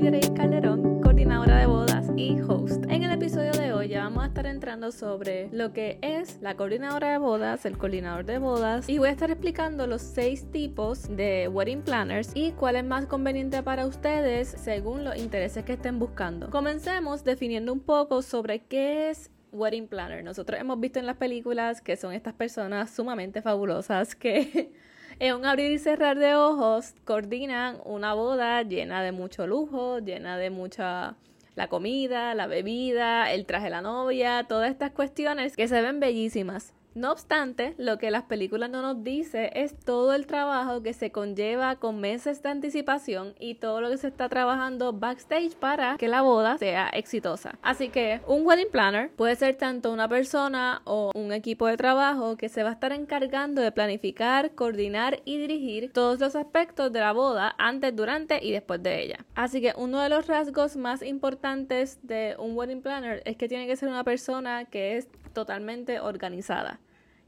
soy Calderón, coordinadora de bodas y host. En el episodio de hoy ya vamos a estar entrando sobre lo que es la coordinadora de bodas, el coordinador de bodas y voy a estar explicando los seis tipos de wedding planners y cuál es más conveniente para ustedes según los intereses que estén buscando. Comencemos definiendo un poco sobre qué es wedding planner. Nosotros hemos visto en las películas que son estas personas sumamente fabulosas que en un abrir y cerrar de ojos coordinan una boda llena de mucho lujo, llena de mucha la comida, la bebida, el traje de la novia, todas estas cuestiones que se ven bellísimas. No obstante, lo que las películas no nos dice es todo el trabajo que se conlleva con meses de anticipación y todo lo que se está trabajando backstage para que la boda sea exitosa. Así que un wedding planner puede ser tanto una persona o un equipo de trabajo que se va a estar encargando de planificar, coordinar y dirigir todos los aspectos de la boda antes, durante y después de ella. Así que uno de los rasgos más importantes de un wedding planner es que tiene que ser una persona que es totalmente organizada,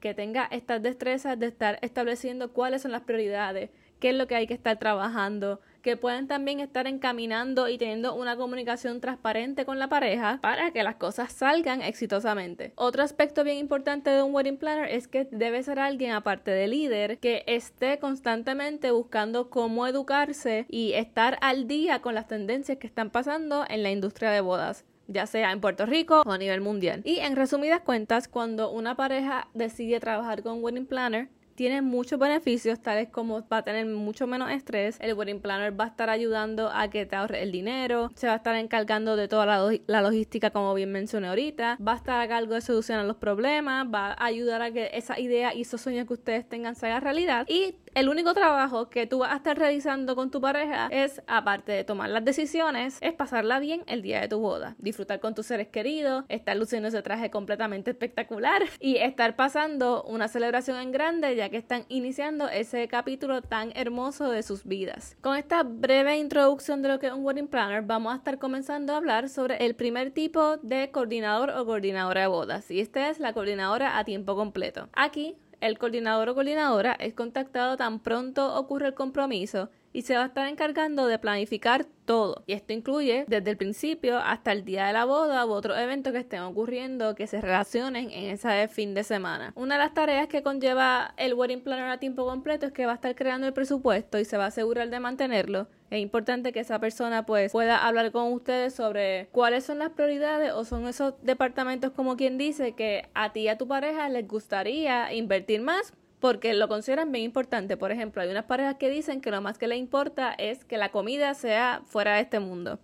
que tenga estas destrezas de estar estableciendo cuáles son las prioridades, qué es lo que hay que estar trabajando, que puedan también estar encaminando y teniendo una comunicación transparente con la pareja para que las cosas salgan exitosamente. Otro aspecto bien importante de un wedding planner es que debe ser alguien aparte de líder que esté constantemente buscando cómo educarse y estar al día con las tendencias que están pasando en la industria de bodas ya sea en Puerto Rico o a nivel mundial. Y en resumidas cuentas, cuando una pareja decide trabajar con wedding planner, tiene muchos beneficios, tales como va a tener mucho menos estrés, el wedding planner va a estar ayudando a que te ahorre el dinero, se va a estar encargando de toda la, la, logística como bien mencioné ahorita, va a estar a cargo de solucionar los problemas, va a ayudar a que esa idea y esos sueños que ustedes tengan se hagan realidad y el único trabajo que tú vas a estar realizando con tu pareja es, aparte de tomar las decisiones, es pasarla bien el día de tu boda, disfrutar con tus seres queridos, estar luciendo ese traje completamente espectacular y estar pasando una celebración en grande ya que están iniciando ese capítulo tan hermoso de sus vidas. Con esta breve introducción de lo que es un wedding planner, vamos a estar comenzando a hablar sobre el primer tipo de coordinador o coordinadora de bodas y esta es la coordinadora a tiempo completo. Aquí el coordinador o coordinadora es contactado tan pronto ocurre el compromiso y se va a estar encargando de planificar todo. Y esto incluye desde el principio hasta el día de la boda u otros eventos que estén ocurriendo que se relacionen en ese fin de semana. Una de las tareas que conlleva el wedding planner a tiempo completo es que va a estar creando el presupuesto y se va a asegurar de mantenerlo. Es importante que esa persona pues pueda hablar con ustedes sobre cuáles son las prioridades o son esos departamentos como quien dice que a ti y a tu pareja les gustaría invertir más porque lo consideran bien importante. Por ejemplo, hay unas parejas que dicen que lo más que les importa es que la comida sea fuera de este mundo.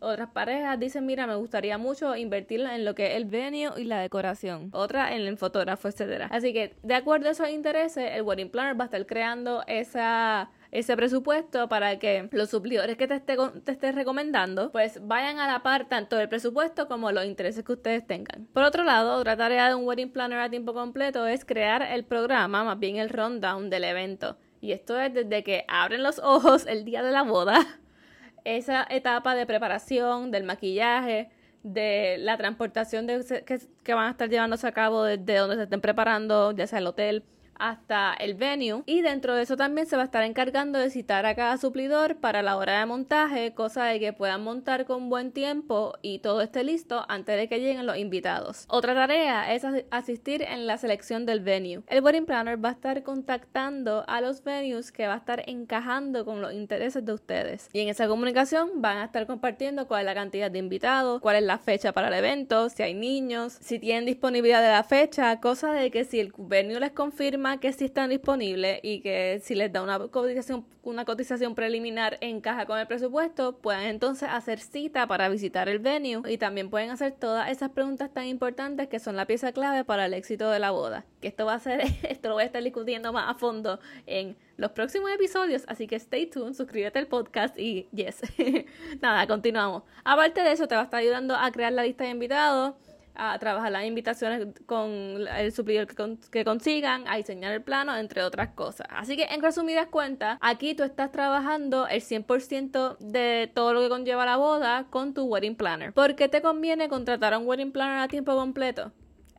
Otras parejas dicen, mira, me gustaría mucho invertir en lo que es el venue y la decoración. Otra en el fotógrafo, etcétera. Así que, de acuerdo a esos intereses, el wedding planner va a estar creando esa ese presupuesto para que los suplidores que te esté, te esté recomendando pues vayan a la par tanto del presupuesto como los intereses que ustedes tengan. Por otro lado, otra tarea de un wedding planner a tiempo completo es crear el programa, más bien el rundown del evento. Y esto es desde que abren los ojos el día de la boda, esa etapa de preparación, del maquillaje, de la transportación de, que, que van a estar llevándose a cabo desde donde se estén preparando, ya sea el hotel, hasta el venue y dentro de eso también se va a estar encargando de citar a cada suplidor para la hora de montaje, cosa de que puedan montar con buen tiempo y todo esté listo antes de que lleguen los invitados. Otra tarea es asistir en la selección del venue. El wedding planner va a estar contactando a los venues que va a estar encajando con los intereses de ustedes y en esa comunicación van a estar compartiendo cuál es la cantidad de invitados, cuál es la fecha para el evento, si hay niños, si tienen disponibilidad de la fecha, cosa de que si el venue les confirma que sí están disponibles y que si les da una cotización, una cotización preliminar encaja con el presupuesto, pueden entonces hacer cita para visitar el venue y también pueden hacer todas esas preguntas tan importantes que son la pieza clave para el éxito de la boda. Que esto va a ser, esto lo voy a estar discutiendo más a fondo en los próximos episodios, así que stay tuned, suscríbete al podcast y yes. Nada, continuamos. Aparte de eso, te va a estar ayudando a crear la lista de invitados a trabajar las invitaciones con el suplidor que, consigan, a diseñar el plano, entre otras cosas. Así que en resumidas cuentas, aquí tú estás trabajando el 100% de todo lo que conlleva la boda con tu wedding planner. ¿Por qué te conviene contratar a un wedding planner a tiempo completo?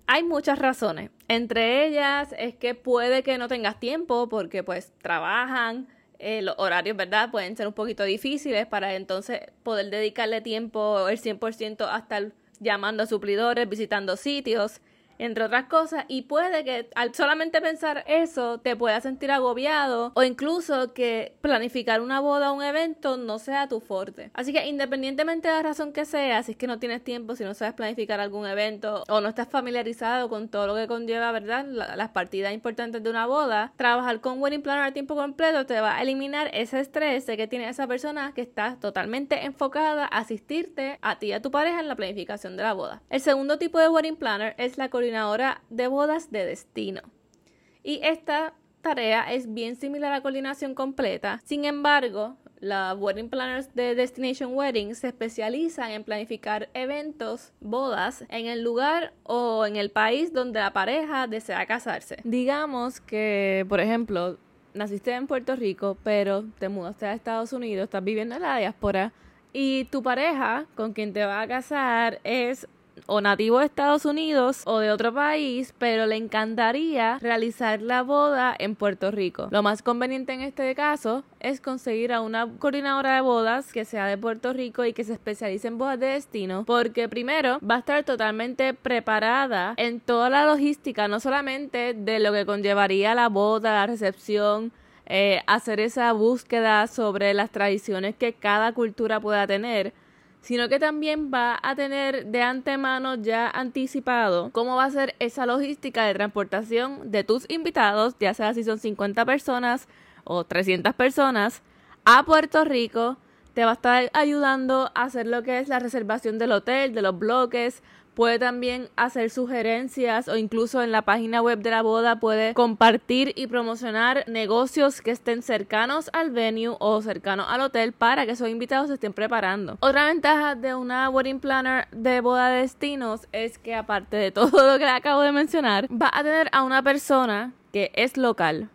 Hay muchas razones. Entre ellas es que puede que no tengas tiempo porque pues trabajan, eh, los horarios, ¿verdad? Pueden ser un poquito difíciles para entonces poder dedicarle tiempo el 100% a estar llamando a suplidores, visitando sitios entre otras cosas, y puede que al solamente pensar eso te pueda sentir agobiado o incluso que planificar una boda o un evento no sea tu fuerte. Así que independientemente de la razón que sea, si es que no tienes tiempo, si no sabes planificar algún evento o no estás familiarizado con todo lo que conlleva, ¿verdad? las partidas importantes de una boda, trabajar con Wedding Planner a tiempo completo te va a eliminar ese estrés de que tiene esa persona que está totalmente enfocada a asistirte a ti y a tu pareja en la planificación de la boda. El segundo tipo de Wedding Planner es la de bodas de destino. Y esta tarea es bien similar a la coordinación completa. Sin embargo, las wedding planners de Destination Wedding se especializan en planificar eventos, bodas, en el lugar o en el país donde la pareja desea casarse. Digamos que, por ejemplo, naciste en Puerto Rico, pero te mudaste a Estados Unidos, estás viviendo en la diáspora y tu pareja con quien te va a casar es o nativo de Estados Unidos o de otro país, pero le encantaría realizar la boda en Puerto Rico. Lo más conveniente en este caso es conseguir a una coordinadora de bodas que sea de Puerto Rico y que se especialice en bodas de destino, porque primero va a estar totalmente preparada en toda la logística, no solamente de lo que conllevaría la boda, la recepción, eh, hacer esa búsqueda sobre las tradiciones que cada cultura pueda tener, sino que también va a tener de antemano ya anticipado cómo va a ser esa logística de transportación de tus invitados, ya sea si son 50 personas o 300 personas, a Puerto Rico. Te va a estar ayudando a hacer lo que es la reservación del hotel, de los bloques, puede también hacer sugerencias o incluso en la página web de la boda puede compartir y promocionar negocios que estén cercanos al venue o cercanos al hotel para que esos invitados se estén preparando. Otra ventaja de una wedding planner de boda de destinos es que aparte de todo lo que acabo de mencionar, va a tener a una persona que es local,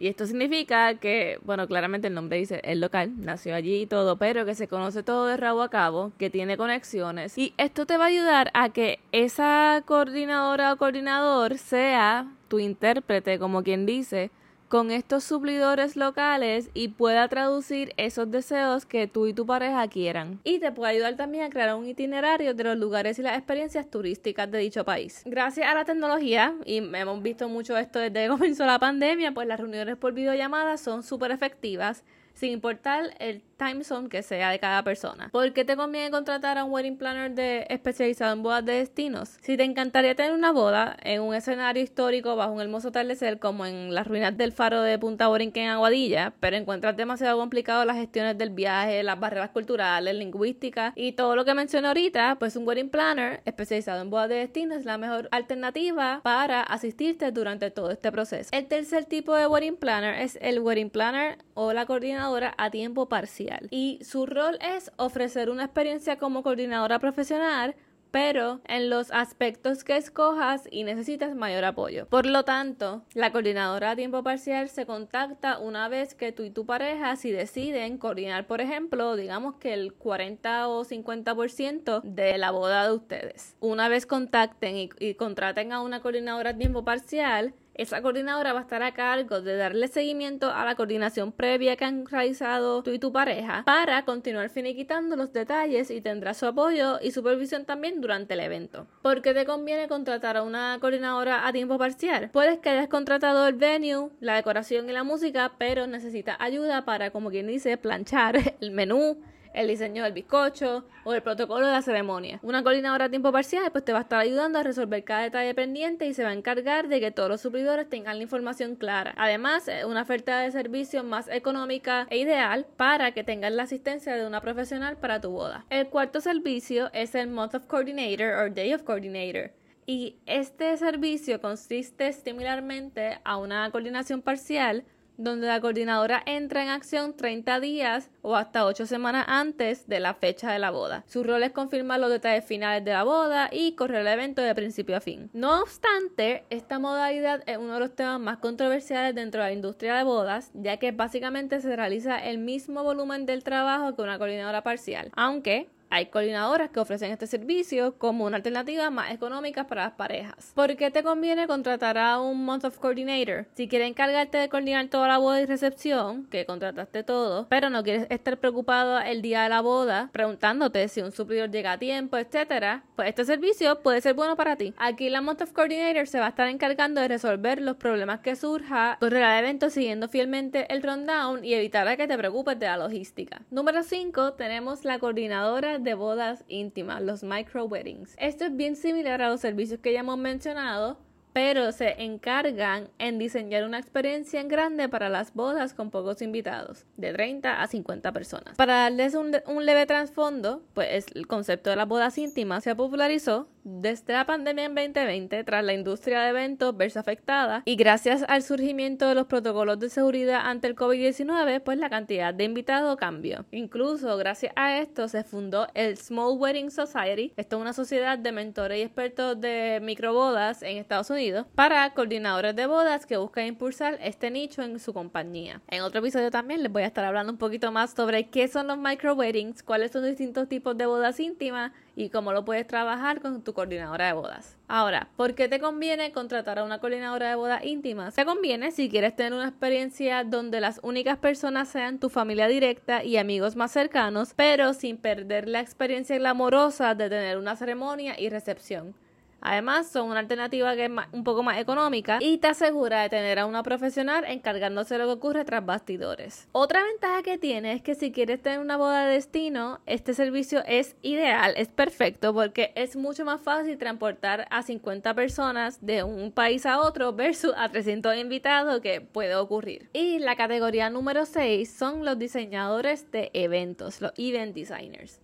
y esto significa que, bueno, claramente el nombre dice el local, nació allí y todo, pero que se conoce todo de rabo a cabo, que tiene conexiones. Y esto te va a ayudar a que esa coordinadora o coordinador sea tu intérprete, como quien dice, con estos suplidores locales y pueda traducir esos deseos que tú y tu pareja quieran. Y te puede ayudar también a crear un itinerario de los lugares y las experiencias turísticas de dicho país. Gracias a la tecnología, y hemos visto mucho esto desde que comenzó la pandemia, pues las reuniones por videollamada son súper efectivas sin importar el time zone que sea de cada persona. ¿Por qué te conviene contratar a un wedding planner de, especializado en bodas de destinos? Si te encantaría tener una boda en un escenario histórico bajo un hermoso atardecer como en las ruinas del faro de Punta Borinquen en Aguadilla, pero encuentras demasiado complicado las gestiones del viaje, las barreras culturales, lingüísticas y todo lo que mencioné ahorita, pues un wedding planner especializado en bodas de destinos es la mejor alternativa para asistirte durante todo este proceso. El tercer tipo de wedding planner es el wedding planner o la coordinadora a tiempo parcial. Y su rol es ofrecer una experiencia como coordinadora profesional pero en los aspectos que escojas y necesitas mayor apoyo. Por lo tanto, la coordinadora a tiempo parcial se contacta una vez que tú y tu pareja, si deciden coordinar, por ejemplo, digamos que el 40 o 50% de la boda de ustedes. Una vez contacten y contraten a una coordinadora a tiempo parcial, esa coordinadora va a estar a cargo de darle seguimiento a la coordinación previa que han realizado tú y tu pareja para continuar finiquitando los detalles y tendrá su apoyo y supervisión también durante el evento. ¿Por qué te conviene contratar a una coordinadora a tiempo parcial? Puedes que hayas contratado el venue, la decoración y la música, pero necesitas ayuda para, como quien dice, planchar el menú, el diseño del bizcocho o el protocolo de la ceremonia. Una coordinadora a tiempo parcial pues te va a estar ayudando a resolver cada detalle pendiente y se va a encargar de que todos los suplidores tengan la información clara. Además, una oferta de servicio más económica e ideal para que tengas la asistencia de una profesional para tu boda. El cuarto servicio es el Month of Coordinator o Day of Coordinator. Y este servicio consiste similarmente a una coordinación parcial donde la coordinadora entra en acción 30 días o hasta 8 semanas antes de la fecha de la boda. Su rol es confirmar los detalles finales de la boda y correr el evento de principio a fin. No obstante, esta modalidad es uno de los temas más controversiales dentro de la industria de bodas, ya que básicamente se realiza el mismo volumen del trabajo que una coordinadora parcial, aunque hay coordinadoras que ofrecen este servicio como una alternativa más económica para las parejas. ¿Por qué te conviene contratar a un Month of Coordinator? Si quieres encargarte de coordinar toda la boda y recepción, que contrataste todo, pero no quieres estar preocupado el día de la boda preguntándote si un suplidor llega a tiempo, etcétera, pues este servicio puede ser bueno para ti. Aquí la Month of Coordinator se va a estar encargando de resolver los problemas que surja, correrá el evento siguiendo fielmente el rundown y evitará que te preocupes de la logística. Número 5 tenemos la coordinadora de bodas íntimas, los micro weddings. Esto es bien similar a los servicios que ya hemos mencionado, pero se encargan en diseñar una experiencia en grande para las bodas con pocos invitados, de 30 a 50 personas. Para darles un, un leve trasfondo, pues el concepto de las bodas íntimas se popularizó desde la pandemia en 2020, tras la industria de eventos verse afectada y gracias al surgimiento de los protocolos de seguridad ante el COVID-19, pues la cantidad de invitados cambió. Incluso gracias a esto se fundó el Small Wedding Society. Esto es una sociedad de mentores y expertos de microbodas en Estados Unidos para coordinadores de bodas que buscan impulsar este nicho en su compañía. En otro episodio también les voy a estar hablando un poquito más sobre qué son los micro weddings, cuáles son los distintos tipos de bodas íntimas y cómo lo puedes trabajar con tu coordinadora de bodas. Ahora, ¿por qué te conviene contratar a una coordinadora de bodas íntimas? Te conviene si quieres tener una experiencia donde las únicas personas sean tu familia directa y amigos más cercanos, pero sin perder la experiencia glamorosa de tener una ceremonia y recepción. Además, son una alternativa que es un poco más económica y te asegura de tener a una profesional encargándose de lo que ocurre tras bastidores. Otra ventaja que tiene es que si quieres tener una boda de destino, este servicio es ideal, es perfecto porque es mucho más fácil transportar a 50 personas de un país a otro versus a 300 invitados que puede ocurrir. Y la categoría número 6 son los diseñadores de eventos, los event designers.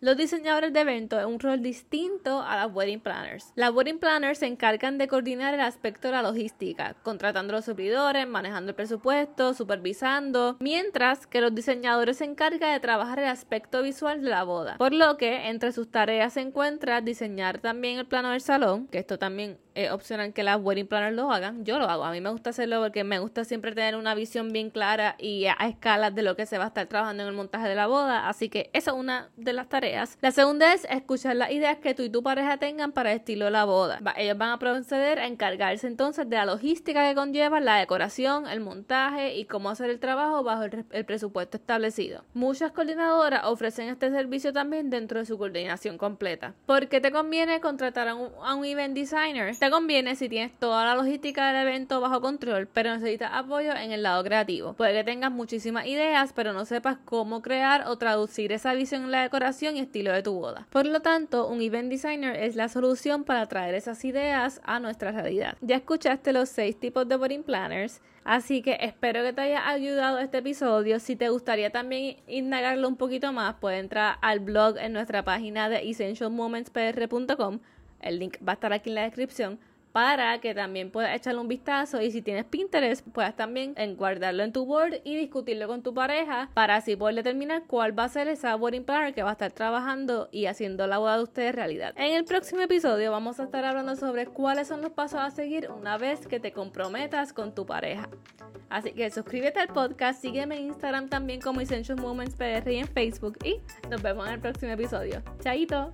Los diseñadores de eventos es un rol distinto a las wedding planners. Las wedding planners se encargan de coordinar el aspecto de la logística, contratando a los suplidores, manejando el presupuesto, supervisando, mientras que los diseñadores se encargan de trabajar el aspecto visual de la boda. Por lo que entre sus tareas se encuentra diseñar también el plano del salón, que esto también es opcional que las wedding planners lo hagan. Yo lo hago, a mí me gusta hacerlo porque me gusta siempre tener una visión bien clara y a escalas de lo que se va a estar trabajando en el montaje de la boda, así que esa es una de las tareas la segunda es escuchar las ideas que tú y tu pareja tengan para el estilo de la boda. ellos van a proceder a encargarse entonces de la logística que conlleva la decoración, el montaje y cómo hacer el trabajo bajo el, presupuesto establecido. Muchas coordinadoras ofrecen este servicio también dentro de su coordinación completa. ¿Por qué te conviene contratar a un, event designer? Conviene si tienes toda la logística del evento bajo control, pero necesitas apoyo en el lado creativo. Puede que tengas muchísimas ideas, pero no sepas cómo crear o traducir esa visión en la decoración y estilo de tu boda. Por lo tanto, un event designer es la solución para traer esas ideas a nuestra realidad. Ya escuchaste los seis tipos de wedding planners. Así que espero que te haya ayudado este episodio. Si te gustaría también indagarlo un poquito más, puedes entrar al blog en nuestra página de essentialmomentspr.com. El link va a estar aquí en la descripción para que también puedas echarle un vistazo y si tienes Pinterest puedas también guardarlo en tu board y discutirlo con tu pareja para así poder determinar cuál va a ser esa wedding planner que va a estar trabajando y haciendo la boda de ustedes realidad. En el próximo episodio vamos a esestar hablando sobre cuáles son los pasos a seguir una vez que te comprometas con tu pareja. Así que suscríbete al podcast, sígueme en Instagram también como Essential Moments PR y en Facebook y nos vemos en el próximo episodio. Chaito.